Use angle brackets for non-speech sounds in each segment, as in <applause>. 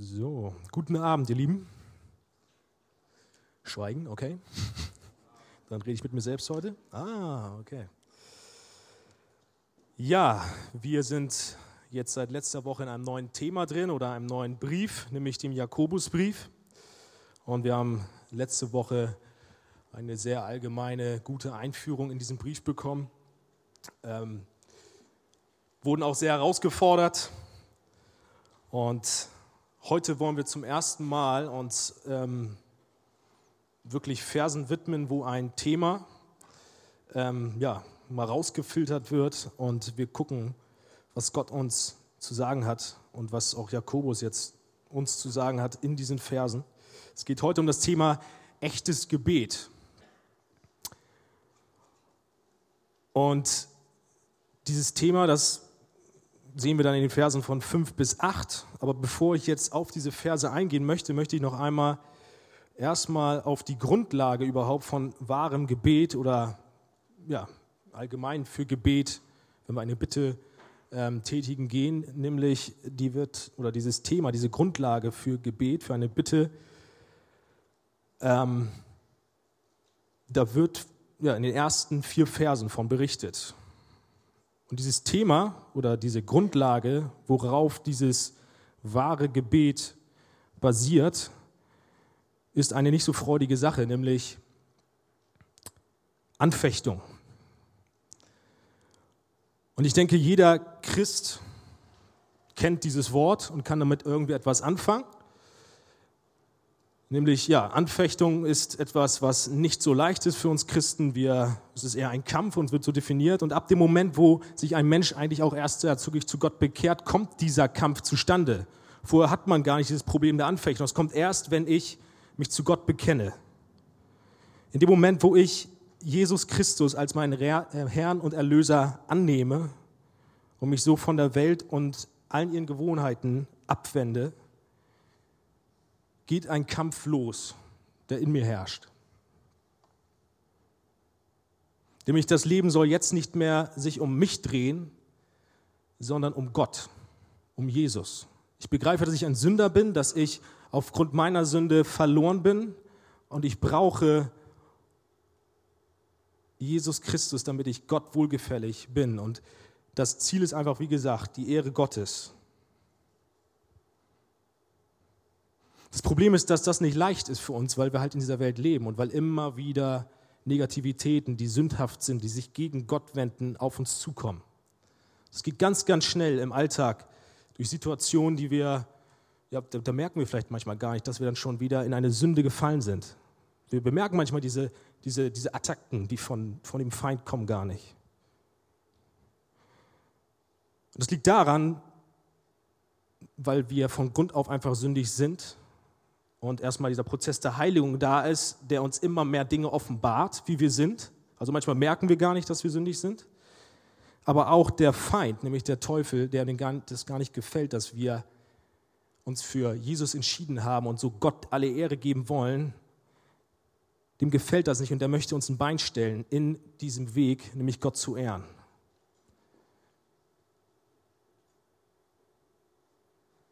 So, guten Abend, ihr Lieben. Schweigen, okay. Dann rede ich mit mir selbst heute. Ah, okay. Ja, wir sind jetzt seit letzter Woche in einem neuen Thema drin oder einem neuen Brief, nämlich dem Jakobusbrief. Und wir haben letzte Woche eine sehr allgemeine, gute Einführung in diesen Brief bekommen. Ähm, wurden auch sehr herausgefordert. Und Heute wollen wir zum ersten Mal uns ähm, wirklich Versen widmen, wo ein Thema ähm, ja, mal rausgefiltert wird und wir gucken, was Gott uns zu sagen hat und was auch Jakobus jetzt uns zu sagen hat in diesen Versen. Es geht heute um das Thema echtes Gebet. Und dieses Thema, das sehen wir dann in den Versen von 5 bis 8. Aber bevor ich jetzt auf diese Verse eingehen möchte, möchte ich noch einmal erstmal auf die Grundlage überhaupt von wahrem Gebet oder ja, allgemein für Gebet, wenn wir eine Bitte ähm, tätigen gehen, nämlich die wird oder dieses Thema, diese Grundlage für Gebet, für eine Bitte, ähm, da wird ja, in den ersten vier Versen von berichtet. Und dieses Thema oder diese Grundlage, worauf dieses wahre Gebet basiert, ist eine nicht so freudige Sache, nämlich Anfechtung. Und ich denke, jeder Christ kennt dieses Wort und kann damit irgendwie etwas anfangen. Nämlich, ja, Anfechtung ist etwas, was nicht so leicht ist für uns Christen. Wir, es ist eher ein Kampf und wird so definiert. Und ab dem Moment, wo sich ein Mensch eigentlich auch erst zügig zu Gott bekehrt, kommt dieser Kampf zustande. Vorher hat man gar nicht dieses Problem der Anfechtung. Es kommt erst, wenn ich mich zu Gott bekenne. In dem Moment, wo ich Jesus Christus als meinen äh, Herrn und Erlöser annehme und mich so von der Welt und allen ihren Gewohnheiten abwende, geht ein Kampf los, der in mir herrscht. Nämlich das Leben soll jetzt nicht mehr sich um mich drehen, sondern um Gott, um Jesus. Ich begreife, dass ich ein Sünder bin, dass ich aufgrund meiner Sünde verloren bin und ich brauche Jesus Christus, damit ich Gott wohlgefällig bin. Und das Ziel ist einfach, wie gesagt, die Ehre Gottes. Das Problem ist, dass das nicht leicht ist für uns, weil wir halt in dieser Welt leben und weil immer wieder Negativitäten, die sündhaft sind, die sich gegen Gott wenden, auf uns zukommen. Es geht ganz, ganz schnell im Alltag durch Situationen, die wir, ja, da, da, merken wir vielleicht manchmal gar nicht, dass wir dann schon wieder in eine Sünde gefallen sind. Wir bemerken manchmal diese, diese, diese Attacken, die von, von dem Feind kommen, gar nicht. Und das liegt daran, weil wir von Grund auf einfach sündig sind und erstmal dieser Prozess der Heiligung da ist, der uns immer mehr Dinge offenbart, wie wir sind. Also manchmal merken wir gar nicht, dass wir sündig sind. Aber auch der Feind, nämlich der Teufel, der das gar nicht gefällt, dass wir uns für Jesus entschieden haben und so Gott alle Ehre geben wollen, dem gefällt das nicht und der möchte uns ein Bein stellen in diesem Weg, nämlich Gott zu ehren.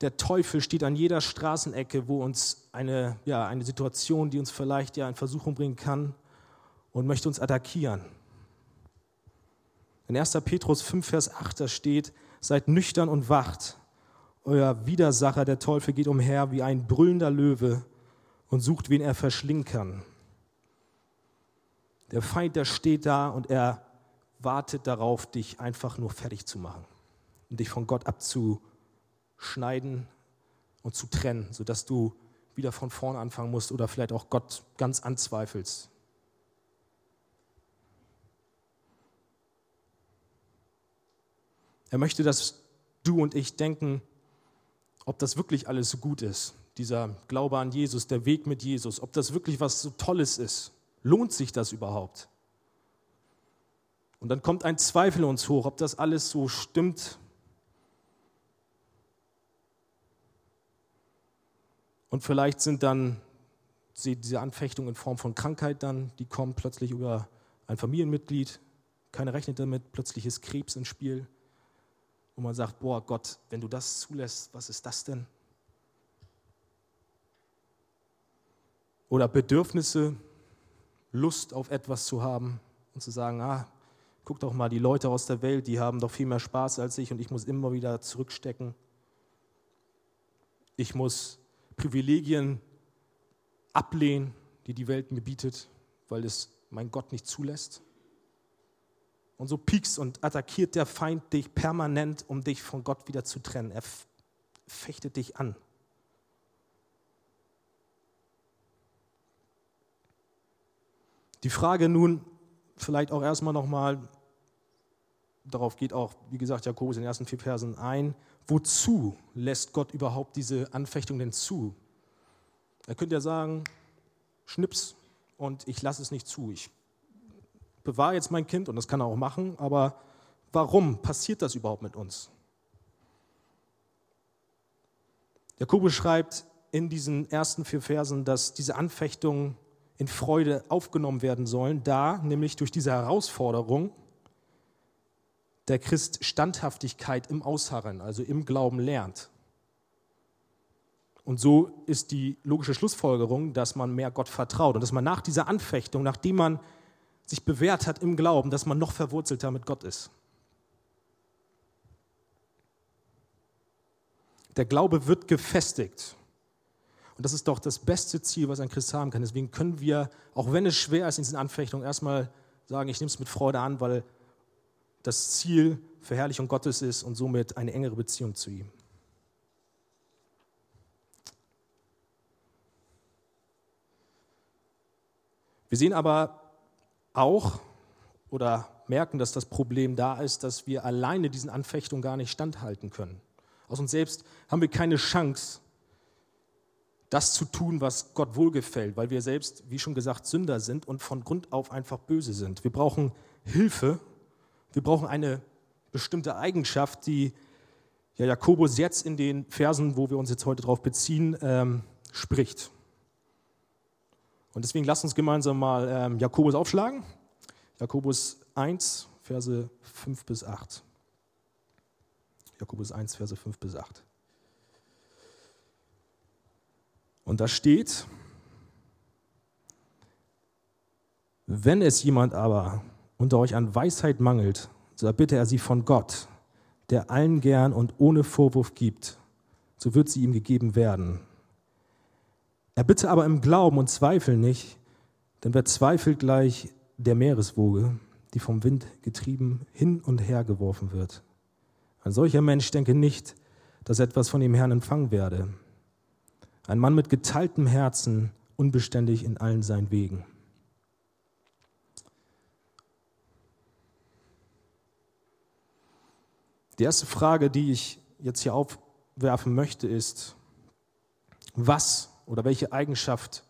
Der Teufel steht an jeder Straßenecke, wo uns eine, ja, eine Situation, die uns vielleicht ja in Versuchung bringen kann und möchte uns attackieren. In 1. Petrus 5, Vers 8, da steht, seid nüchtern und wacht. Euer Widersacher, der Teufel, geht umher wie ein brüllender Löwe und sucht, wen er verschlingen kann. Der Feind, der steht da und er wartet darauf, dich einfach nur fertig zu machen und dich von Gott abzu schneiden und zu trennen, sodass du wieder von vorne anfangen musst oder vielleicht auch Gott ganz anzweifelst. Er möchte, dass du und ich denken, ob das wirklich alles so gut ist, dieser Glaube an Jesus, der Weg mit Jesus, ob das wirklich was so Tolles ist. Lohnt sich das überhaupt? Und dann kommt ein Zweifel uns hoch, ob das alles so stimmt, Und vielleicht sind dann diese Anfechtungen in Form von Krankheit dann, die kommen plötzlich über ein Familienmitglied, keiner rechnet damit, plötzlich ist Krebs ins Spiel. Und man sagt, boah Gott, wenn du das zulässt, was ist das denn? oder Bedürfnisse, Lust auf etwas zu haben und zu sagen, ah, guck doch mal, die Leute aus der Welt, die haben doch viel mehr Spaß als ich und ich muss immer wieder zurückstecken. Ich muss Privilegien ablehnen, die die Welt mir bietet, weil es mein Gott nicht zulässt. Und so piekst und attackiert der Feind dich permanent, um dich von Gott wieder zu trennen. Er fechtet dich an. Die Frage nun vielleicht auch erstmal nochmal, darauf geht auch, wie gesagt, Jakobus in den ersten vier Versen ein, wozu lässt Gott überhaupt diese Anfechtung denn zu? Er könnte ja sagen, schnips und ich lasse es nicht zu. Ich bewahre jetzt mein Kind und das kann er auch machen, aber warum passiert das überhaupt mit uns? Jakobus schreibt in diesen ersten vier Versen, dass diese Anfechtungen in Freude aufgenommen werden sollen, da nämlich durch diese Herausforderung der Christ Standhaftigkeit im Ausharren, also im Glauben lernt. Und so ist die logische Schlussfolgerung, dass man mehr Gott vertraut und dass man nach dieser Anfechtung, nachdem man sich bewährt hat im Glauben, dass man noch verwurzelter mit Gott ist. Der Glaube wird gefestigt. Und das ist doch das beste Ziel, was ein Christ haben kann. Deswegen können wir, auch wenn es schwer ist in diesen Anfechtungen, erstmal sagen, ich nehme es mit Freude an, weil das Ziel Verherrlichung Gottes ist und somit eine engere Beziehung zu ihm. Wir sehen aber auch oder merken, dass das Problem da ist, dass wir alleine diesen Anfechtungen gar nicht standhalten können. Aus uns selbst haben wir keine Chance, das zu tun, was Gott wohlgefällt, weil wir selbst, wie schon gesagt, Sünder sind und von Grund auf einfach böse sind. Wir brauchen Hilfe, wir brauchen eine bestimmte Eigenschaft, die ja Jakobus jetzt in den Versen, wo wir uns jetzt heute darauf beziehen, ähm, spricht. Und deswegen lasst uns gemeinsam mal ähm, Jakobus aufschlagen. Jakobus 1, Verse 5 bis 8. Jakobus 1, Verse 5 bis 8. Und da steht, wenn es jemand aber unter euch an Weisheit mangelt, so erbitte er sie von Gott, der allen gern und ohne Vorwurf gibt, so wird sie ihm gegeben werden. Er bitte aber im Glauben und Zweifel nicht, denn wer zweifelt gleich der Meereswoge, die vom Wind getrieben hin und her geworfen wird. Ein solcher Mensch denke nicht, dass etwas von dem Herrn empfangen werde. Ein Mann mit geteiltem Herzen, unbeständig in allen seinen Wegen. Die erste Frage, die ich jetzt hier aufwerfen möchte, ist, was oder welche Eigenschaft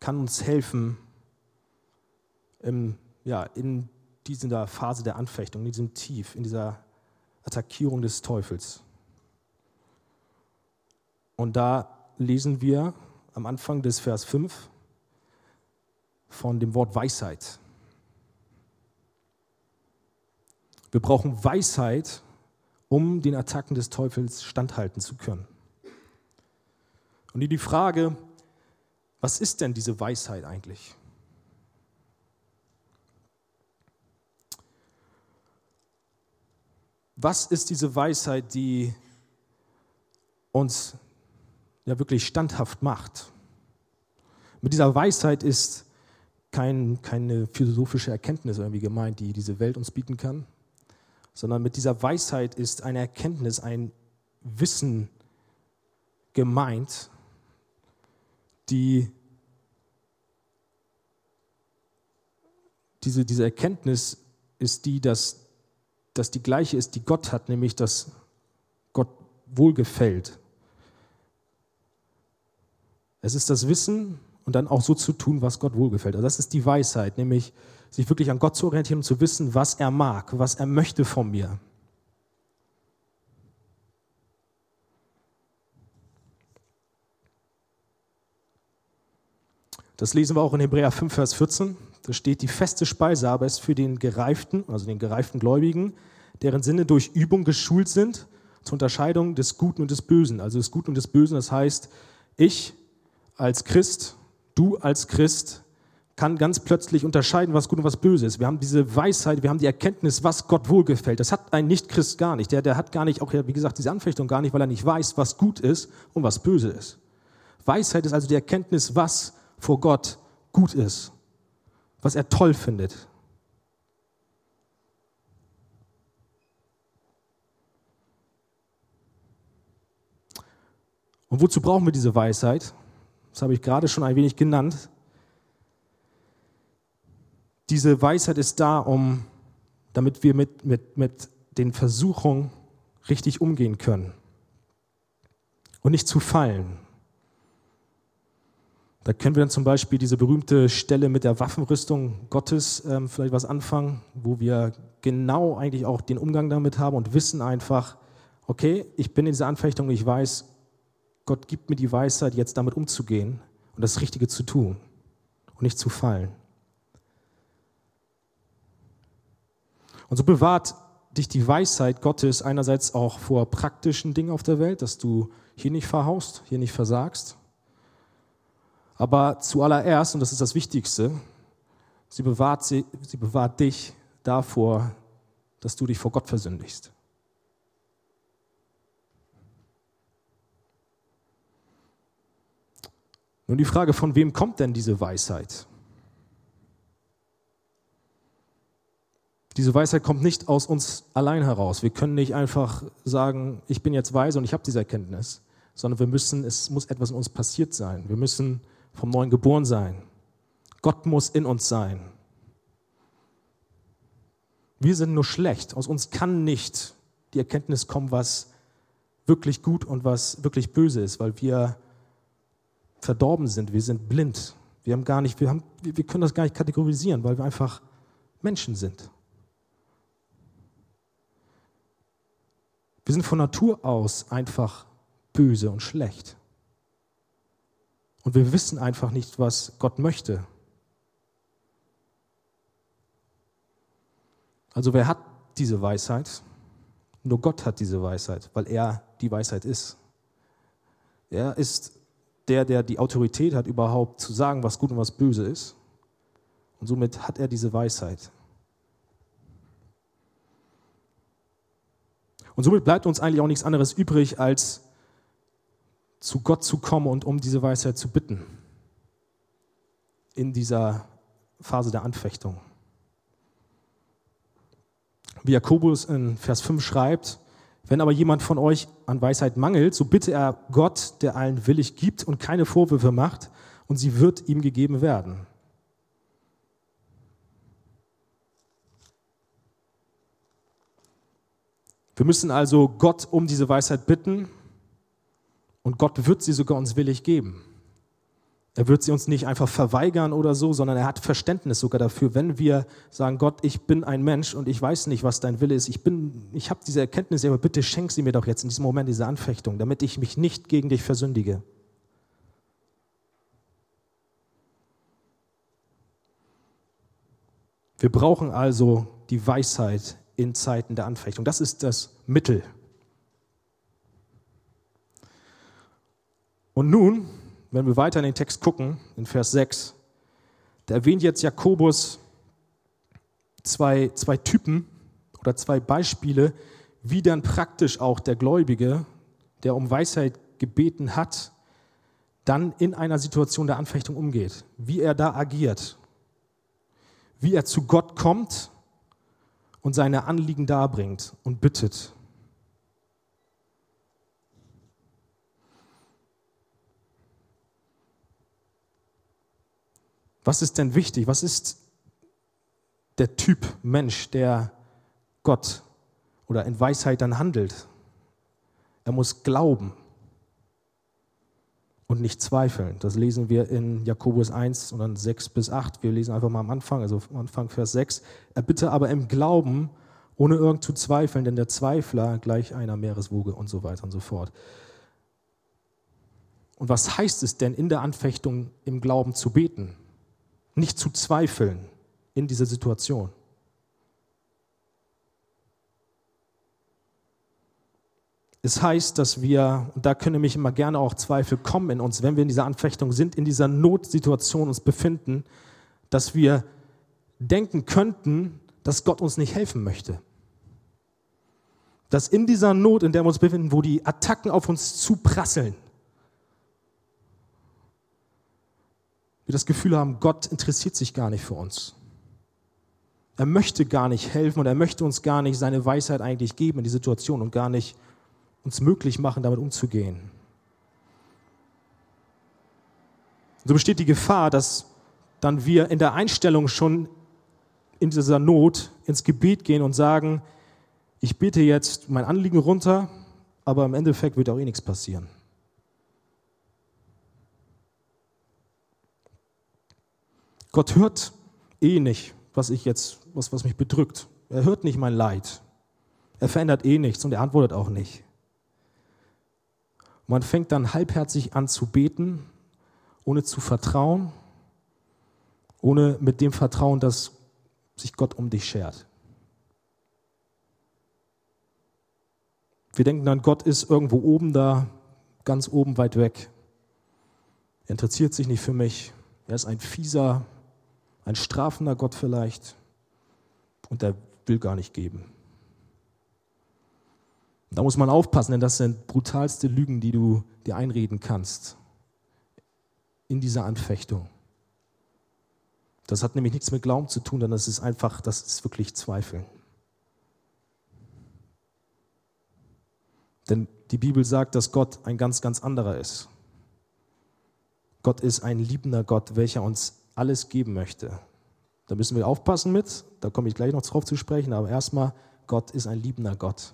kann uns helfen, im, ja, in dieser Phase der Anfechtung, in diesem Tief, in dieser Attackierung des Teufels. Und da lesen wir am Anfang des Vers 5 von dem Wort Weisheit. Wir brauchen Weisheit, um den Attacken des Teufels standhalten zu können. Und die Frage, was ist denn diese Weisheit eigentlich? Was ist diese Weisheit, die uns ja wirklich standhaft macht? Mit dieser Weisheit ist kein, keine philosophische Erkenntnis irgendwie gemeint, die diese Welt uns bieten kann, sondern mit dieser Weisheit ist eine Erkenntnis, ein Wissen gemeint, die diese, diese Erkenntnis ist die, dass, dass die gleiche ist, die Gott hat, nämlich dass Gott wohlgefällt. Es ist das Wissen und dann auch so zu tun, was Gott wohlgefällt. Also das ist die Weisheit, nämlich sich wirklich an Gott zu orientieren und zu wissen, was er mag, was er möchte von mir. Das lesen wir auch in Hebräer 5, Vers 14. Da steht, die feste Speise aber ist für den gereiften, also den gereiften Gläubigen, deren Sinne durch Übung geschult sind zur Unterscheidung des Guten und des Bösen. Also des Guten und des Bösen, das heißt, ich als Christ Du als Christ kann ganz plötzlich unterscheiden, was gut und was böse ist. Wir haben diese Weisheit, wir haben die Erkenntnis, was Gott wohlgefällt. Das hat ein Nicht-Christ gar nicht. Der, der hat gar nicht, auch wie gesagt, diese Anfechtung gar nicht, weil er nicht weiß, was gut ist und was böse ist. Weisheit ist also die Erkenntnis, was vor Gott gut ist, was er toll findet. Und wozu brauchen wir diese Weisheit? Das habe ich gerade schon ein wenig genannt. Diese Weisheit ist da, um, damit wir mit, mit, mit den Versuchungen richtig umgehen können und nicht zu fallen. Da können wir dann zum Beispiel diese berühmte Stelle mit der Waffenrüstung Gottes ähm, vielleicht was anfangen, wo wir genau eigentlich auch den Umgang damit haben und wissen einfach, okay, ich bin in dieser Anfechtung, ich weiß, Gott gibt mir die Weisheit, jetzt damit umzugehen und das Richtige zu tun und nicht zu fallen. Und so bewahrt dich die Weisheit Gottes einerseits auch vor praktischen Dingen auf der Welt, dass du hier nicht verhaust, hier nicht versagst. Aber zuallererst, und das ist das Wichtigste, sie bewahrt, sie, sie bewahrt dich davor, dass du dich vor Gott versündigst. Nun die Frage, von wem kommt denn diese Weisheit? Diese Weisheit kommt nicht aus uns allein heraus. Wir können nicht einfach sagen, ich bin jetzt weise und ich habe diese Erkenntnis, sondern wir müssen, es muss etwas in uns passiert sein. Wir müssen vom Neuen geboren sein. Gott muss in uns sein. Wir sind nur schlecht. Aus uns kann nicht die Erkenntnis kommen, was wirklich gut und was wirklich böse ist, weil wir verdorben sind. Wir sind blind. Wir haben gar nicht, wir, haben, wir können das gar nicht kategorisieren, weil wir einfach Menschen sind. Wir sind von Natur aus einfach böse und schlecht. Und wir wissen einfach nicht, was Gott möchte. Also wer hat diese Weisheit? Nur Gott hat diese Weisheit, weil er die Weisheit ist. Er ist der, der die Autorität hat, überhaupt zu sagen, was gut und was böse ist. Und somit hat er diese Weisheit. Und somit bleibt uns eigentlich auch nichts anderes übrig, als zu Gott zu kommen und um diese Weisheit zu bitten. In dieser Phase der Anfechtung. Wie Jakobus in Vers 5 schreibt, wenn aber jemand von euch an Weisheit mangelt, so bitte er Gott, der allen willig gibt und keine Vorwürfe macht, und sie wird ihm gegeben werden. Wir müssen also Gott um diese Weisheit bitten und Gott wird sie sogar uns willig geben. Er wird sie uns nicht einfach verweigern oder so, sondern er hat Verständnis sogar dafür, wenn wir sagen, Gott, ich bin ein Mensch und ich weiß nicht, was dein Wille ist. Ich bin, ich habe diese Erkenntnis, aber bitte schenk sie mir doch jetzt in diesem Moment diese Anfechtung, damit ich mich nicht gegen dich versündige. Wir brauchen also die Weisheit in Zeiten der Anfechtung. Das ist das Mittel. Und nun, wenn wir weiter in den Text gucken, in Vers 6, da erwähnt jetzt Jakobus zwei, zwei Typen oder zwei Beispiele, wie dann praktisch auch der Gläubige, der um Weisheit gebeten hat, dann in einer Situation der Anfechtung umgeht, wie er da agiert, wie er zu Gott kommt und seine Anliegen darbringt und bittet. Was ist denn wichtig? Was ist der Typ Mensch, der Gott oder in Weisheit dann handelt? Er muss glauben und nicht zweifeln. Das lesen wir in Jakobus 1 und dann 6 bis 8. Wir lesen einfach mal am Anfang, also am Anfang Vers 6. Er bitte aber im Glauben, ohne irgend zu zweifeln, denn der Zweifler gleich einer Meereswoge und so weiter und so fort. Und was heißt es denn in der Anfechtung im Glauben zu beten? Nicht zu zweifeln in dieser Situation. Es heißt, dass wir, und da können nämlich immer gerne auch Zweifel kommen in uns, wenn wir in dieser Anfechtung sind, in dieser Notsituation uns befinden, dass wir denken könnten, dass Gott uns nicht helfen möchte. Dass in dieser Not, in der wir uns befinden, wo die Attacken auf uns zuprasseln, wir das Gefühl haben, Gott interessiert sich gar nicht für uns. Er möchte gar nicht helfen und er möchte uns gar nicht seine Weisheit eigentlich geben in die Situation und gar nicht uns möglich machen, damit umzugehen. So besteht die Gefahr, dass dann wir in der Einstellung schon in dieser Not ins Gebet gehen und sagen, ich bete jetzt mein Anliegen runter, aber im Endeffekt wird auch eh nichts passieren. Gott hört eh nicht, was ich jetzt, was, was mich bedrückt. Er hört nicht mein Leid. Er verändert eh nichts und er antwortet auch nicht. Man fängt dann halbherzig an zu beten, ohne zu vertrauen, ohne mit dem Vertrauen, dass sich Gott um dich schert. Wir denken dann, Gott ist irgendwo oben da, ganz oben weit weg. Er interessiert sich nicht für mich. Er ist ein fieser, ein strafender Gott vielleicht. Und er will gar nicht geben. Da muss man aufpassen, denn das sind brutalste Lügen, die du dir einreden kannst in dieser Anfechtung. Das hat nämlich nichts mit Glauben zu tun, denn das ist einfach, das ist wirklich Zweifeln. Denn die Bibel sagt, dass Gott ein ganz, ganz anderer ist. Gott ist ein liebender Gott, welcher uns alles geben möchte. Da müssen wir aufpassen mit, da komme ich gleich noch drauf zu sprechen, aber erstmal, Gott ist ein liebender Gott.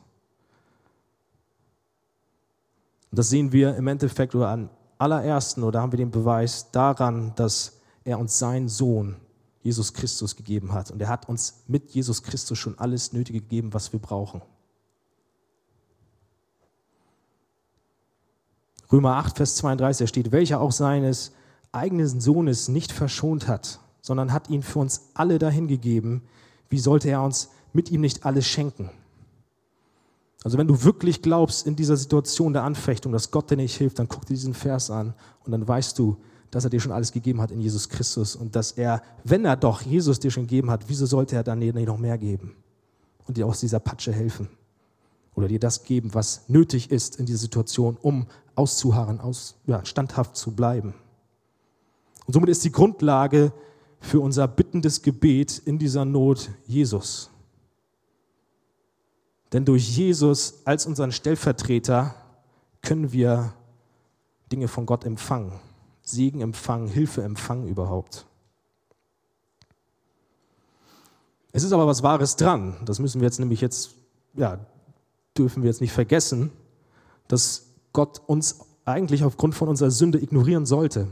Und das sehen wir im Endeffekt oder an allerersten, oder haben wir den Beweis daran, dass er uns seinen Sohn Jesus Christus gegeben hat. Und er hat uns mit Jesus Christus schon alles Nötige gegeben, was wir brauchen. Römer 8, Vers 32, da steht, welcher auch seines eigenen Sohnes nicht verschont hat, sondern hat ihn für uns alle dahingegeben, wie sollte er uns mit ihm nicht alles schenken? Also wenn du wirklich glaubst in dieser Situation der Anfechtung, dass Gott dir nicht hilft, dann guck dir diesen Vers an und dann weißt du, dass er dir schon alles gegeben hat in Jesus Christus und dass er, wenn er doch Jesus dir schon gegeben hat, wieso sollte er dann nicht noch mehr geben und dir aus dieser Patsche helfen oder dir das geben, was nötig ist in dieser Situation, um auszuharren, aus, ja, standhaft zu bleiben. Und somit ist die Grundlage für unser bittendes Gebet in dieser Not Jesus. Denn durch Jesus als unseren Stellvertreter können wir Dinge von Gott empfangen. Segen empfangen, Hilfe empfangen überhaupt. Es ist aber was Wahres dran. Das müssen wir jetzt nämlich jetzt, ja, dürfen wir jetzt nicht vergessen, dass Gott uns eigentlich aufgrund von unserer Sünde ignorieren sollte.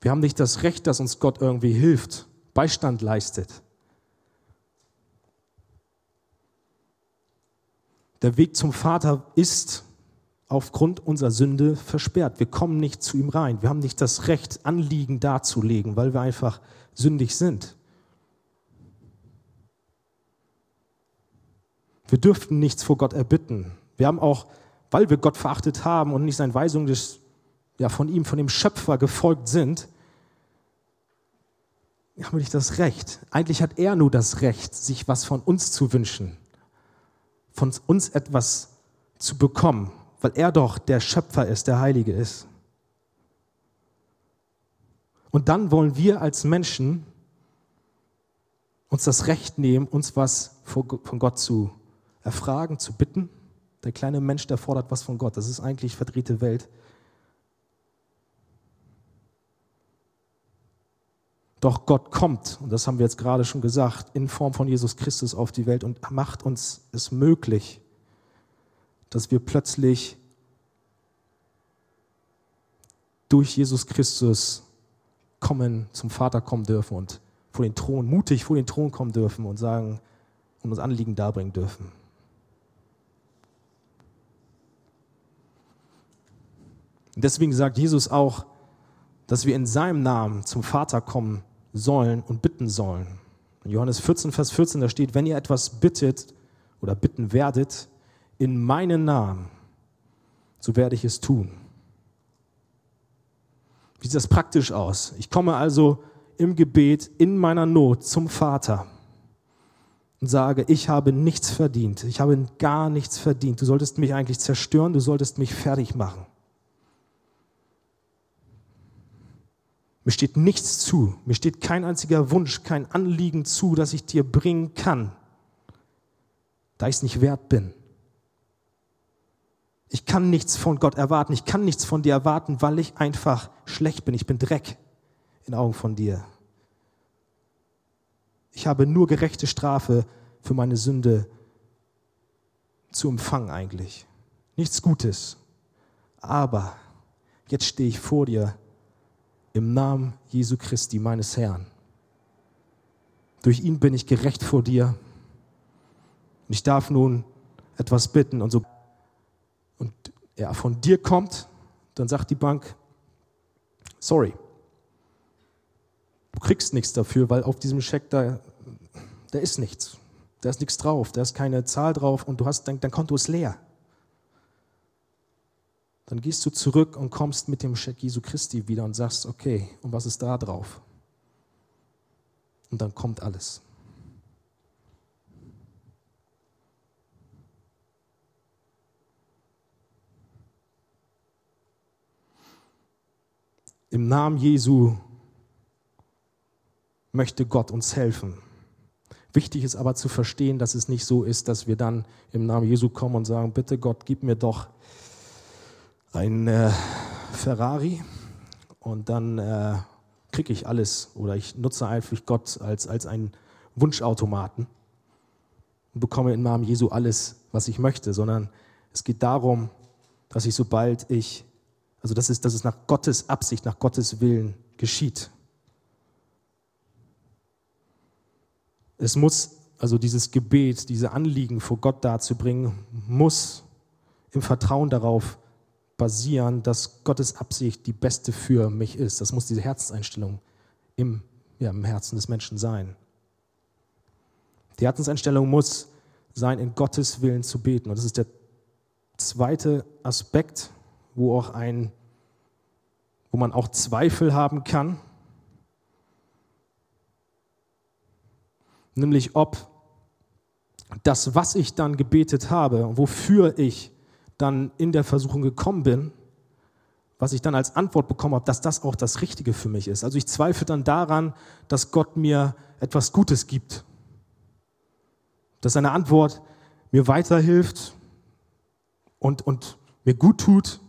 Wir haben nicht das Recht, dass uns Gott irgendwie hilft, Beistand leistet. Der Weg zum Vater ist aufgrund unserer Sünde versperrt. Wir kommen nicht zu ihm rein. Wir haben nicht das Recht, Anliegen darzulegen, weil wir einfach sündig sind. Wir dürften nichts vor Gott erbitten. Wir haben auch, weil wir Gott verachtet haben und nicht seinen Weisungen des, ja, von ihm, von dem Schöpfer gefolgt sind, haben wir nicht das Recht. Eigentlich hat er nur das Recht, sich was von uns zu wünschen von uns etwas zu bekommen, weil er doch der Schöpfer ist, der Heilige ist. Und dann wollen wir als Menschen uns das Recht nehmen, uns was von Gott zu erfragen, zu bitten. Der kleine Mensch, der fordert was von Gott. Das ist eigentlich verdrehte Welt. Doch Gott kommt, und das haben wir jetzt gerade schon gesagt, in Form von Jesus Christus auf die Welt und macht uns es möglich, dass wir plötzlich durch Jesus Christus kommen, zum Vater kommen dürfen und vor den Thron, mutig vor den Thron kommen dürfen und sagen und uns Anliegen darbringen dürfen. Und deswegen sagt Jesus auch, dass wir in seinem Namen zum Vater kommen sollen und bitten sollen. In Johannes 14, Vers 14, da steht, wenn ihr etwas bittet oder bitten werdet, in meinen Namen, so werde ich es tun. Wie sieht das praktisch aus? Ich komme also im Gebet in meiner Not zum Vater und sage, ich habe nichts verdient, ich habe gar nichts verdient. Du solltest mich eigentlich zerstören, du solltest mich fertig machen. Mir steht nichts zu, mir steht kein einziger Wunsch, kein Anliegen zu, das ich dir bringen kann, da ich es nicht wert bin. Ich kann nichts von Gott erwarten, ich kann nichts von dir erwarten, weil ich einfach schlecht bin, ich bin Dreck in Augen von dir. Ich habe nur gerechte Strafe für meine Sünde zu empfangen eigentlich. Nichts Gutes. Aber jetzt stehe ich vor dir im Namen Jesu Christi, meines Herrn. Durch ihn bin ich gerecht vor dir. Und ich darf nun etwas bitten. Und, so, und er von dir kommt, dann sagt die Bank, sorry, du kriegst nichts dafür, weil auf diesem Scheck da, da ist nichts. Da ist nichts drauf, da ist keine Zahl drauf und du hast, dein, dein Konto ist leer. Dann gehst du zurück und kommst mit dem Scheck Jesu Christi wieder und sagst, okay, und was ist da drauf? Und dann kommt alles. Im Namen Jesu möchte Gott uns helfen. Wichtig ist aber zu verstehen, dass es nicht so ist, dass wir dann im Namen Jesu kommen und sagen, bitte Gott, gib mir doch ein äh, Ferrari und dann äh, kriege ich alles oder ich nutze einfach Gott als, als einen Wunschautomaten und bekomme im Namen Jesu alles, was ich möchte, sondern es geht darum, dass ich sobald ich, also das ist, dass es nach Gottes Absicht, nach Gottes Willen geschieht. Es muss, also dieses Gebet, diese Anliegen vor Gott darzubringen, muss im Vertrauen darauf basieren, dass Gottes Absicht die beste für mich ist. Das muss diese Herzenseinstellung im, ja, im Herzen des Menschen sein. Die Herzenseinstellung muss sein, in Gottes Willen zu beten. Und das ist der zweite Aspekt, wo auch ein, wo man auch Zweifel haben kann. nämlich ob das, was ich dann gebetet habe, wofür ich dann in der Versuchung gekommen bin, was ich dann als Antwort bekommen habe, dass das auch das Richtige für mich ist. Also ich zweifle dann daran, dass Gott mir etwas Gutes gibt, dass seine Antwort mir weiterhilft und, und mir gut tut.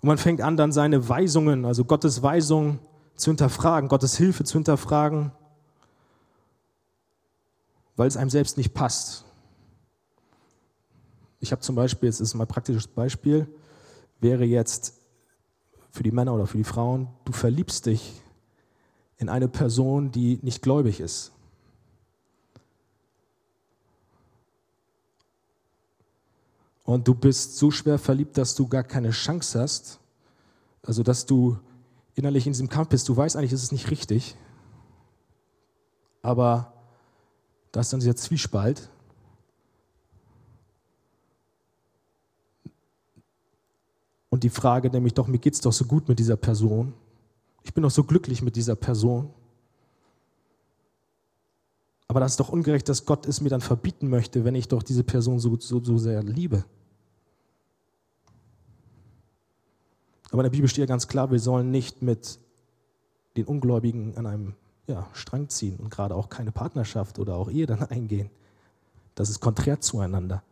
Und man fängt an, dann seine Weisungen, also Gottes Weisungen, zu hinterfragen, Gottes Hilfe zu hinterfragen, weil es einem selbst nicht passt. Ich habe zum Beispiel, jetzt ist mal ein praktisches Beispiel, wäre jetzt für die Männer oder für die Frauen, du verliebst dich in eine Person, die nicht gläubig ist. Und du bist so schwer verliebt, dass du gar keine Chance hast, also dass du innerlich in diesem Kampf bist, du weißt eigentlich, es ist nicht richtig, aber da ist dann dieser Zwiespalt. Und die Frage nämlich doch, mir geht es doch so gut mit dieser Person. Ich bin doch so glücklich mit dieser Person. Aber das ist doch ungerecht, dass Gott es mir dann verbieten möchte, wenn ich doch diese Person so, so, so sehr liebe. Aber in der Bibel steht ja ganz klar, wir sollen nicht mit den Ungläubigen an einem ja, Strang ziehen und gerade auch keine Partnerschaft oder auch Ehe dann <laughs> eingehen. Das ist konträr zueinander.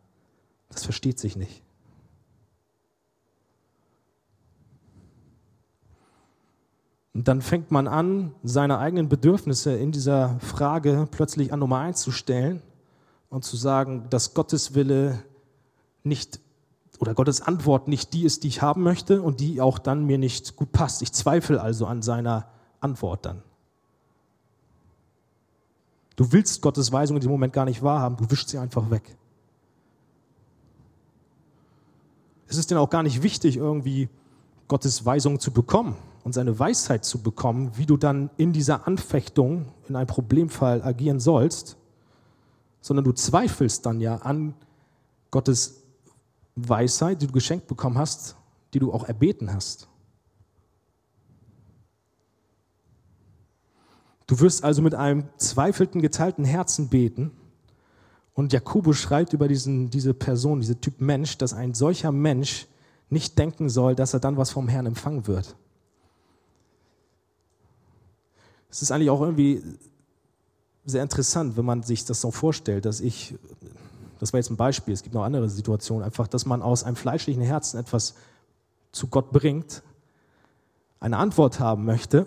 Das versteht sich nicht. Und dann fängt man an, seine eigenen Bedürfnisse in dieser Frage plötzlich an Nummer eins zu stellen und zu sagen, dass Gottes Wille nicht oder Gottes Antwort nicht die ist, die ich haben möchte und die auch dann mir nicht gut passt. Ich zweifle also an seiner Antwort dann. Du willst Gottes Weisung in diesem Moment gar nicht wahrhaben, du wischst sie einfach weg. Es ist denn auch gar nicht wichtig, irgendwie Gottes Weisung zu bekommen und seine Weisheit zu bekommen, wie du dann in dieser Anfechtung, in einem Problemfall agieren sollst, sondern du zweifelst dann ja an Gottes Weisheit, die du geschenkt bekommen hast, die du auch erbeten hast. Du wirst also mit einem zweifelten, geteilten Herzen beten. Und Jakobus schreibt über diesen, diese Person, diese Typ Mensch, dass ein solcher Mensch nicht denken soll, dass er dann was vom Herrn empfangen wird. Es ist eigentlich auch irgendwie sehr interessant, wenn man sich das so vorstellt, dass ich, das war jetzt ein Beispiel, es gibt noch andere Situationen, einfach, dass man aus einem fleischlichen Herzen etwas zu Gott bringt, eine Antwort haben möchte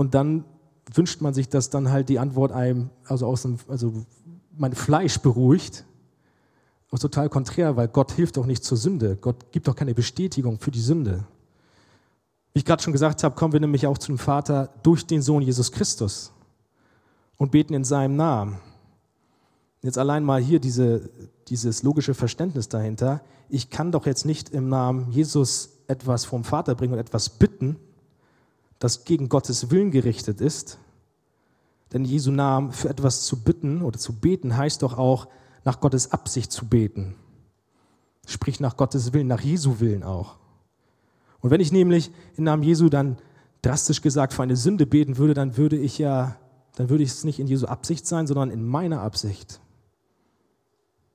und dann wünscht man sich, dass dann halt die Antwort einem, also aus dem, also mein Fleisch beruhigt. Ist total konträr, weil Gott hilft doch nicht zur Sünde. Gott gibt doch keine Bestätigung für die Sünde. Wie ich gerade schon gesagt habe, kommen wir nämlich auch zum Vater durch den Sohn Jesus Christus und beten in seinem Namen. Jetzt allein mal hier diese, dieses logische Verständnis dahinter. Ich kann doch jetzt nicht im Namen Jesus etwas vom Vater bringen und etwas bitten, das gegen Gottes Willen gerichtet ist. Denn Jesu Namen für etwas zu bitten oder zu beten heißt doch auch, nach Gottes Absicht zu beten. Sprich nach Gottes Willen, nach Jesu Willen auch. Und wenn ich nämlich im Namen Jesu dann drastisch gesagt für eine Sünde beten würde, dann würde ich ja, dann würde es nicht in Jesu Absicht sein, sondern in meiner Absicht.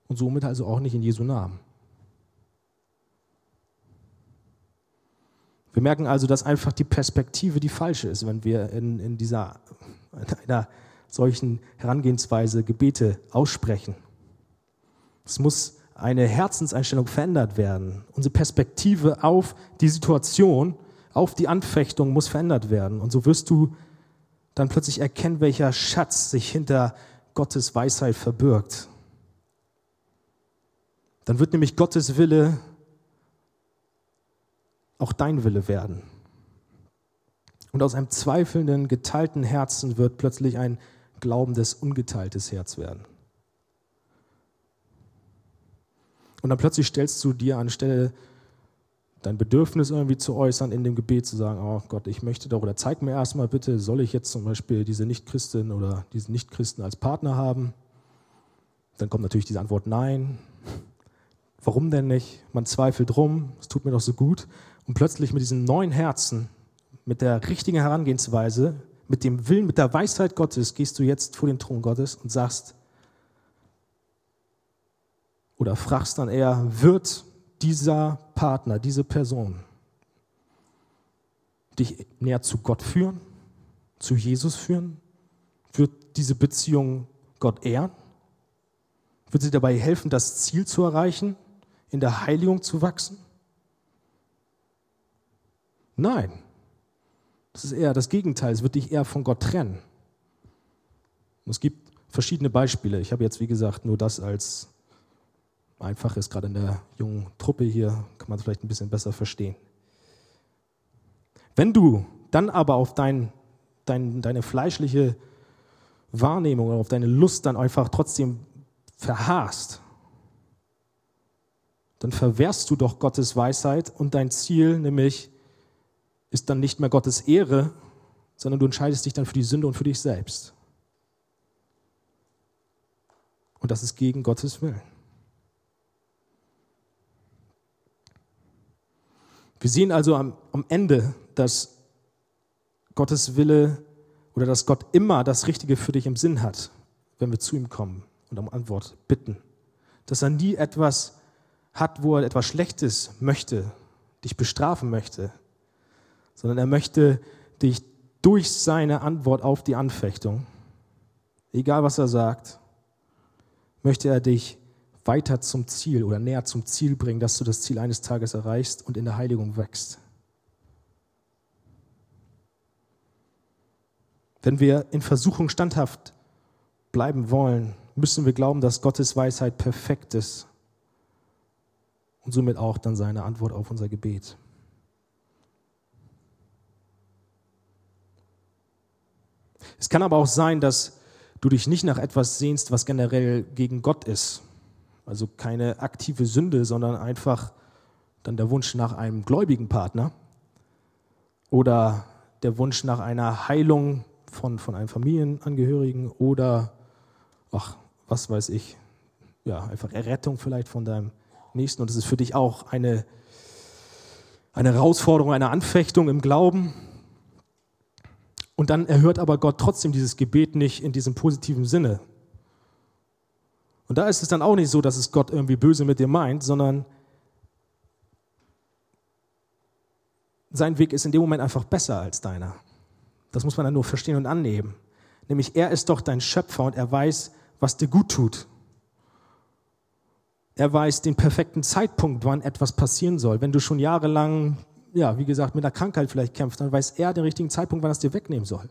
Und somit also auch nicht in Jesu Namen. Wir merken also, dass einfach die Perspektive die falsche ist, wenn wir in, in dieser in einer solchen Herangehensweise Gebete aussprechen. Es muss eine Herzenseinstellung verändert werden. Unsere Perspektive auf die Situation, auf die Anfechtung muss verändert werden. Und so wirst du dann plötzlich erkennen, welcher Schatz sich hinter Gottes Weisheit verbirgt. Dann wird nämlich Gottes Wille auch dein Wille werden. Und aus einem zweifelnden, geteilten Herzen wird plötzlich ein glaubendes, ungeteiltes Herz werden. Und dann plötzlich stellst du dir anstelle dein Bedürfnis irgendwie zu äußern in dem Gebet, zu sagen, oh Gott, ich möchte doch, oder zeig mir erstmal bitte, soll ich jetzt zum Beispiel diese Nichtchristin oder diesen Nichtchristen als Partner haben? Dann kommt natürlich diese Antwort, nein. Warum denn nicht? Man zweifelt rum, es tut mir doch so gut. Und plötzlich mit diesem neuen Herzen, mit der richtigen Herangehensweise, mit dem Willen, mit der Weisheit Gottes, gehst du jetzt vor den Thron Gottes und sagst, oder fragst dann eher, wird dieser Partner, diese Person dich näher zu Gott führen, zu Jesus führen? Wird diese Beziehung Gott ehren? Wird sie dabei helfen, das Ziel zu erreichen, in der Heiligung zu wachsen? Nein. Das ist eher das Gegenteil. Es wird dich eher von Gott trennen. Und es gibt verschiedene Beispiele. Ich habe jetzt, wie gesagt, nur das als einfach ist, gerade in der jungen Truppe hier, kann man es vielleicht ein bisschen besser verstehen. Wenn du dann aber auf dein, dein, deine fleischliche Wahrnehmung oder auf deine Lust dann einfach trotzdem verharrst, dann verwehrst du doch Gottes Weisheit und dein Ziel, nämlich ist dann nicht mehr Gottes Ehre, sondern du entscheidest dich dann für die Sünde und für dich selbst. Und das ist gegen Gottes Willen. Wir sehen also am, am Ende, dass Gottes Wille oder dass Gott immer das Richtige für dich im Sinn hat, wenn wir zu ihm kommen und um Antwort bitten. Dass er nie etwas hat, wo er etwas Schlechtes möchte, dich bestrafen möchte, sondern er möchte dich durch seine Antwort auf die Anfechtung, egal was er sagt, möchte er dich weiter zum Ziel oder näher zum Ziel bringen, dass du das Ziel eines Tages erreichst und in der Heiligung wächst. Wenn wir in Versuchung standhaft bleiben wollen, müssen wir glauben, dass Gottes Weisheit perfekt ist und somit auch dann seine Antwort auf unser Gebet. Es kann aber auch sein, dass du dich nicht nach etwas sehnst, was generell gegen Gott ist. Also keine aktive Sünde, sondern einfach dann der Wunsch nach einem gläubigen Partner oder der Wunsch nach einer Heilung von, von einem Familienangehörigen oder, ach, was weiß ich, ja, einfach Errettung vielleicht von deinem Nächsten. Und es ist für dich auch eine, eine Herausforderung, eine Anfechtung im Glauben. Und dann erhört aber Gott trotzdem dieses Gebet nicht in diesem positiven Sinne. Und da ist es dann auch nicht so, dass es Gott irgendwie böse mit dir meint, sondern sein Weg ist in dem Moment einfach besser als deiner. Das muss man dann nur verstehen und annehmen. Nämlich er ist doch dein Schöpfer und er weiß, was dir gut tut. Er weiß den perfekten Zeitpunkt, wann etwas passieren soll. Wenn du schon jahrelang, ja, wie gesagt, mit einer Krankheit vielleicht kämpfst, dann weiß er den richtigen Zeitpunkt, wann er es dir wegnehmen soll.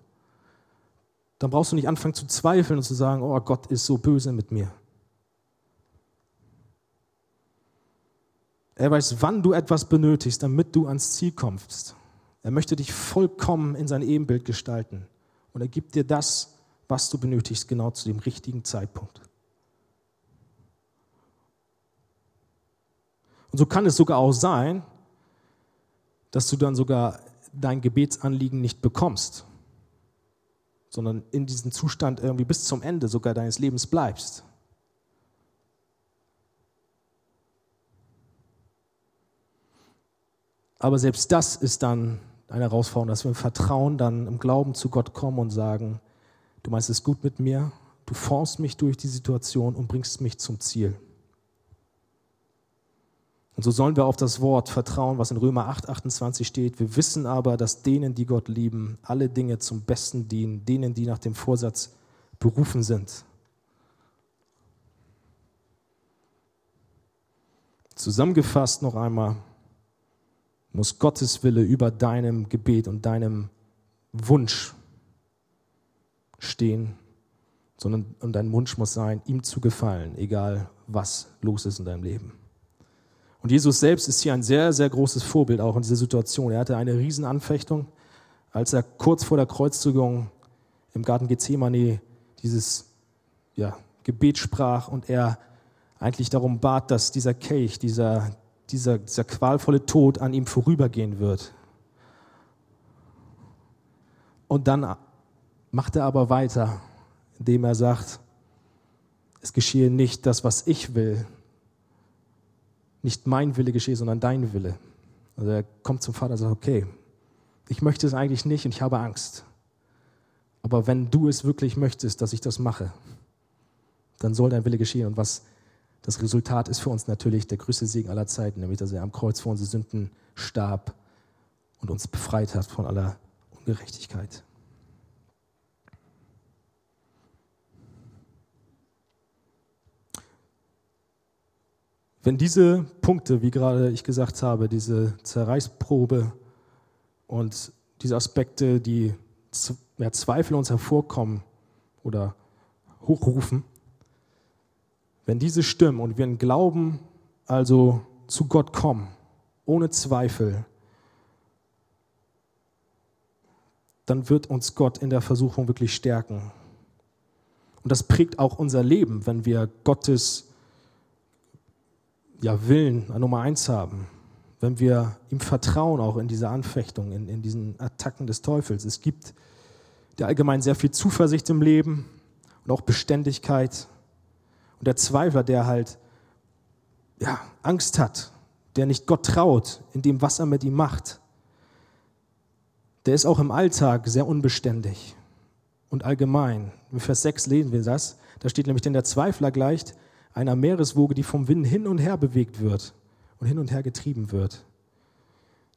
Dann brauchst du nicht anfangen zu zweifeln und zu sagen, oh Gott ist so böse mit mir. Er weiß, wann du etwas benötigst, damit du ans Ziel kommst. Er möchte dich vollkommen in sein Ebenbild gestalten. Und er gibt dir das, was du benötigst, genau zu dem richtigen Zeitpunkt. Und so kann es sogar auch sein, dass du dann sogar dein Gebetsanliegen nicht bekommst, sondern in diesem Zustand irgendwie bis zum Ende sogar deines Lebens bleibst. Aber selbst das ist dann eine Herausforderung, dass wir im Vertrauen dann im Glauben zu Gott kommen und sagen, du meinst es gut mit mir, du formst mich durch die Situation und bringst mich zum Ziel. Und so sollen wir auf das Wort vertrauen, was in Römer 8, 28 steht. Wir wissen aber, dass denen, die Gott lieben, alle Dinge zum Besten dienen, denen, die nach dem Vorsatz berufen sind. Zusammengefasst noch einmal, muss Gottes Wille über deinem Gebet und deinem Wunsch stehen, sondern und dein Wunsch muss sein, ihm zu gefallen, egal was los ist in deinem Leben. Und Jesus selbst ist hier ein sehr, sehr großes Vorbild auch in dieser Situation. Er hatte eine Riesenanfechtung, als er kurz vor der Kreuzzügung im Garten Gethsemane dieses ja, Gebet sprach und er eigentlich darum bat, dass dieser Kelch, dieser, dieser, dieser qualvolle Tod an ihm vorübergehen wird. Und dann macht er aber weiter, indem er sagt, es geschehe nicht das, was ich will, nicht mein Wille geschehe, sondern dein Wille. Also er kommt zum Vater und sagt, okay, ich möchte es eigentlich nicht und ich habe Angst. Aber wenn du es wirklich möchtest, dass ich das mache, dann soll dein Wille geschehen. Und was das Resultat ist für uns natürlich der größte Segen aller Zeiten, nämlich dass er am Kreuz vor unsere Sünden starb und uns befreit hat von aller Ungerechtigkeit. Wenn diese Punkte, wie gerade ich gesagt habe, diese Zerreißprobe und diese Aspekte, die ja, Zweifel uns hervorkommen oder hochrufen, wenn diese stimmen und wir in Glauben also zu Gott kommen, ohne Zweifel, dann wird uns Gott in der Versuchung wirklich stärken. Und das prägt auch unser Leben, wenn wir Gottes ja, Willen an Nummer eins haben, wenn wir ihm vertrauen, auch in diese Anfechtung, in, in diesen Attacken des Teufels. Es gibt der allgemein sehr viel Zuversicht im Leben und auch Beständigkeit. Und der Zweifler, der halt ja, Angst hat, der nicht Gott traut in dem, was er mit ihm macht, der ist auch im Alltag sehr unbeständig und allgemein. In Vers 6 lesen wir das. Da steht nämlich, denn der Zweifler gleicht einer Meereswoge, die vom Wind hin und her bewegt wird und hin und her getrieben wird.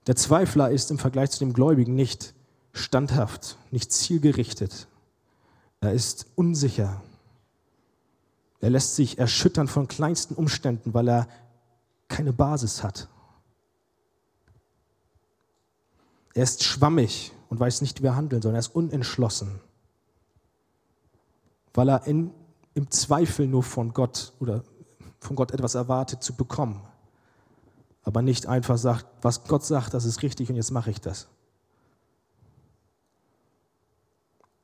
Der Zweifler ist im Vergleich zu dem Gläubigen nicht standhaft, nicht zielgerichtet. Er ist unsicher. Er lässt sich erschüttern von kleinsten Umständen, weil er keine Basis hat. Er ist schwammig und weiß nicht, wie er handeln soll. Er ist unentschlossen, weil er in im Zweifel nur von Gott oder von Gott etwas erwartet zu bekommen. Aber nicht einfach sagt, was Gott sagt, das ist richtig und jetzt mache ich das.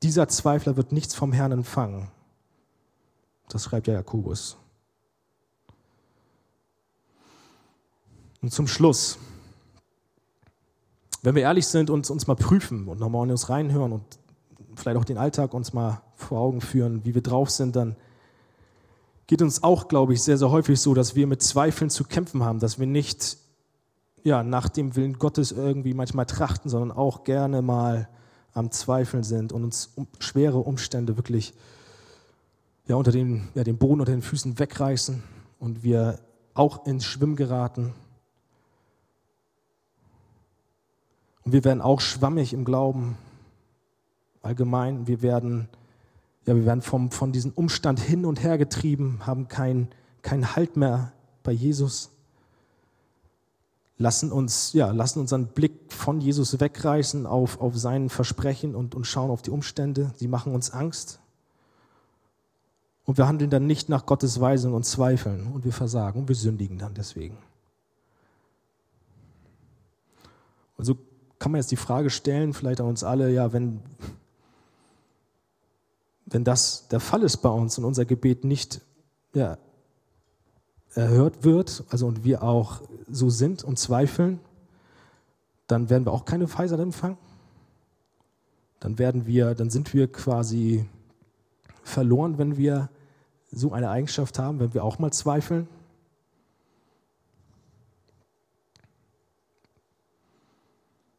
Dieser Zweifler wird nichts vom Herrn empfangen. Das schreibt ja Jakobus. Und zum Schluss, wenn wir ehrlich sind und uns mal prüfen und nochmal in uns reinhören und vielleicht auch den Alltag uns mal vor Augen führen, wie wir drauf sind, dann geht uns auch, glaube ich, sehr, sehr häufig so, dass wir mit Zweifeln zu kämpfen haben, dass wir nicht ja, nach dem Willen Gottes irgendwie manchmal trachten, sondern auch gerne mal am Zweifeln sind und uns um, schwere Umstände wirklich ja, unter den, ja, den Boden unter den Füßen wegreißen und wir auch ins Schwimmen geraten. Und wir werden auch schwammig im Glauben allgemein. Wir werden, ja, wir werden vom, von diesem Umstand hin und her getrieben, haben keinen kein Halt mehr bei Jesus. Lassen uns, ja, lassen unseren Blick von Jesus wegreißen auf, auf sein Versprechen und, und schauen auf die Umstände. Sie machen uns Angst. Und wir handeln dann nicht nach Gottes Weisung und zweifeln und wir versagen und wir sündigen dann deswegen. Also kann man jetzt die Frage stellen, vielleicht an uns alle, ja, wenn, wenn das der Fall ist bei uns und unser Gebet nicht ja, erhört wird, also und wir auch so sind und zweifeln, dann werden wir auch keine Weisheit empfangen. Dann werden wir, dann sind wir quasi verloren, wenn wir so eine Eigenschaft haben, wenn wir auch mal zweifeln?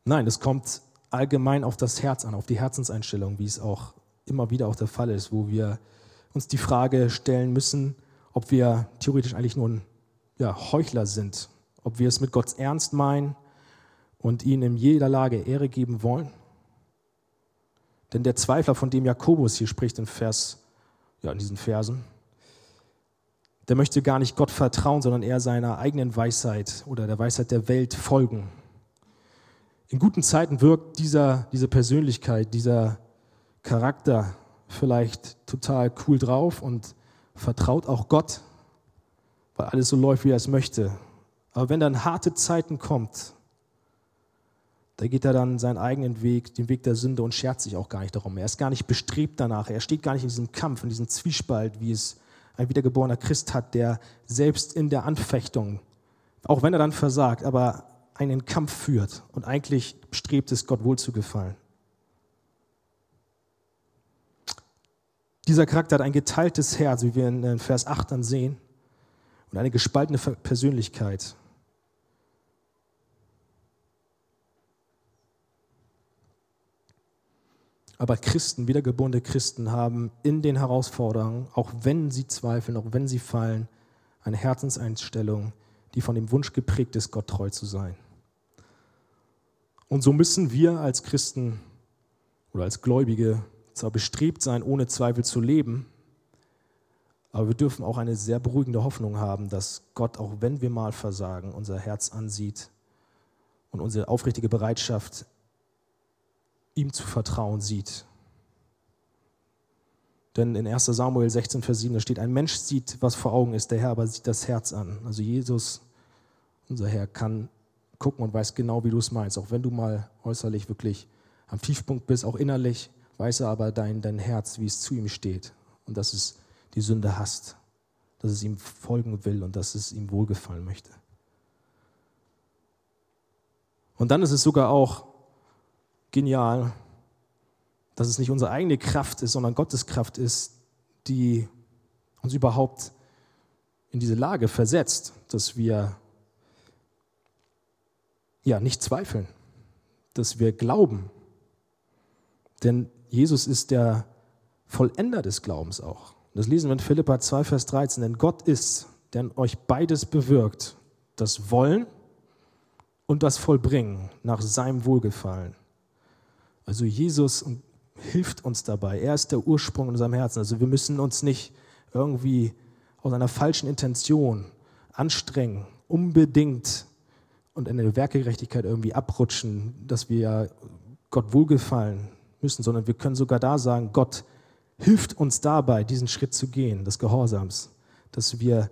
Nein, es kommt allgemein auf das Herz an, auf die Herzenseinstellung, wie es auch immer wieder auch der Fall ist, wo wir uns die Frage stellen müssen, ob wir theoretisch eigentlich nur ein ja, Heuchler sind, ob wir es mit Gott ernst meinen und ihn in jeder Lage Ehre geben wollen. Denn der Zweifler, von dem Jakobus hier spricht in Vers, ja, in diesen Versen, der möchte gar nicht Gott vertrauen, sondern eher seiner eigenen Weisheit oder der Weisheit der Welt folgen. In guten Zeiten wirkt dieser, diese Persönlichkeit, dieser Charakter vielleicht total cool drauf und vertraut auch Gott, weil alles so läuft, wie er es möchte. Aber wenn dann harte Zeiten kommt, da geht er dann seinen eigenen Weg, den Weg der Sünde und schert sich auch gar nicht darum. Er ist gar nicht bestrebt danach. Er steht gar nicht in diesem Kampf, in diesem Zwiespalt, wie es ein wiedergeborener Christ hat, der selbst in der Anfechtung, auch wenn er dann versagt, aber einen Kampf führt und eigentlich strebt es, Gott wohl zu gefallen. Dieser Charakter hat ein geteiltes Herz, wie wir in Vers 8 dann sehen, und eine gespaltene Persönlichkeit. Aber Christen, wiedergeborene Christen, haben in den Herausforderungen, auch wenn sie zweifeln, auch wenn sie fallen, eine Herzenseinstellung, die von dem Wunsch geprägt ist, Gott treu zu sein. Und so müssen wir als Christen oder als Gläubige zwar bestrebt sein, ohne Zweifel zu leben, aber wir dürfen auch eine sehr beruhigende Hoffnung haben, dass Gott, auch wenn wir mal versagen, unser Herz ansieht und unsere aufrichtige Bereitschaft ihm zu vertrauen sieht. Denn in 1 Samuel 16, Vers 7, da steht, ein Mensch sieht, was vor Augen ist, der Herr aber sieht das Herz an. Also Jesus, unser Herr, kann gucken und weiß genau, wie du es meinst. Auch wenn du mal äußerlich wirklich am Tiefpunkt bist, auch innerlich, weiß er aber dein, dein Herz, wie es zu ihm steht. Und dass es die Sünde hasst, dass es ihm folgen will und dass es ihm wohlgefallen möchte. Und dann ist es sogar auch genial, dass es nicht unsere eigene Kraft ist, sondern Gottes Kraft ist, die uns überhaupt in diese Lage versetzt, dass wir ja nicht zweifeln, dass wir glauben. Denn Jesus ist der Vollender des Glaubens auch. Das lesen wir in Philippa 2, Vers 13. Denn Gott ist, der in euch beides bewirkt, das Wollen und das Vollbringen nach seinem Wohlgefallen. Also Jesus hilft uns dabei. Er ist der Ursprung in unserem Herzen. Also wir müssen uns nicht irgendwie aus einer falschen Intention anstrengen, unbedingt und in der Werkgerechtigkeit irgendwie abrutschen, dass wir Gott wohlgefallen müssen, sondern wir können sogar da sagen, Gott hilft uns dabei, diesen Schritt zu gehen, des Gehorsams, dass wir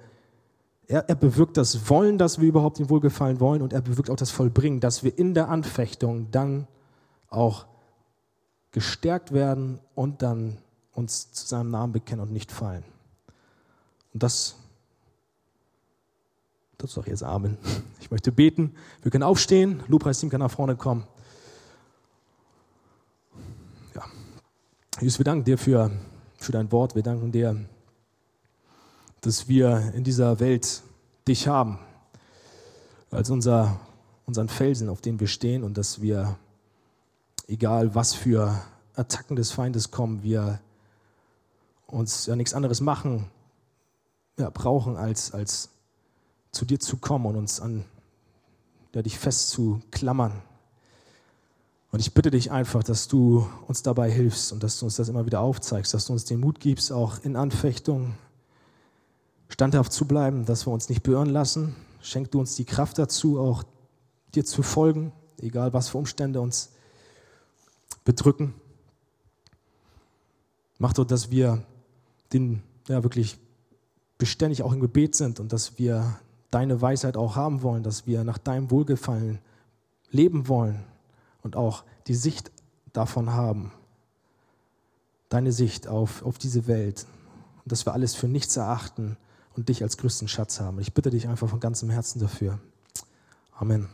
er, er, bewirkt das Wollen, dass wir überhaupt ihm wohlgefallen wollen und er bewirkt auch das Vollbringen, dass wir in der Anfechtung dann auch gestärkt werden und dann uns zu seinem Namen bekennen und nicht fallen. Und das, das ist doch jetzt Amen. Ich möchte beten. Wir können aufstehen. Lobpreisteam kann nach vorne kommen. Jesus, wir danken dir für, für dein Wort. Wir danken dir, dass wir in dieser Welt dich haben, als unser, unseren Felsen, auf dem wir stehen und dass wir, egal was für Attacken des Feindes kommen, wir uns ja nichts anderes machen, ja, brauchen, als, als zu dir zu kommen und uns an ja, dich festzuklammern. Und ich bitte dich einfach, dass du uns dabei hilfst und dass du uns das immer wieder aufzeigst, dass du uns den Mut gibst, auch in Anfechtung standhaft zu bleiben, dass wir uns nicht beirren lassen. Schenk du uns die Kraft dazu, auch dir zu folgen, egal was für Umstände uns bedrücken. Mach doch, dass wir den, ja, wirklich beständig auch im Gebet sind und dass wir deine Weisheit auch haben wollen, dass wir nach deinem Wohlgefallen leben wollen und auch die Sicht davon haben, deine Sicht auf, auf diese Welt und dass wir alles für nichts erachten und dich als größten Schatz haben. Ich bitte dich einfach von ganzem Herzen dafür. Amen.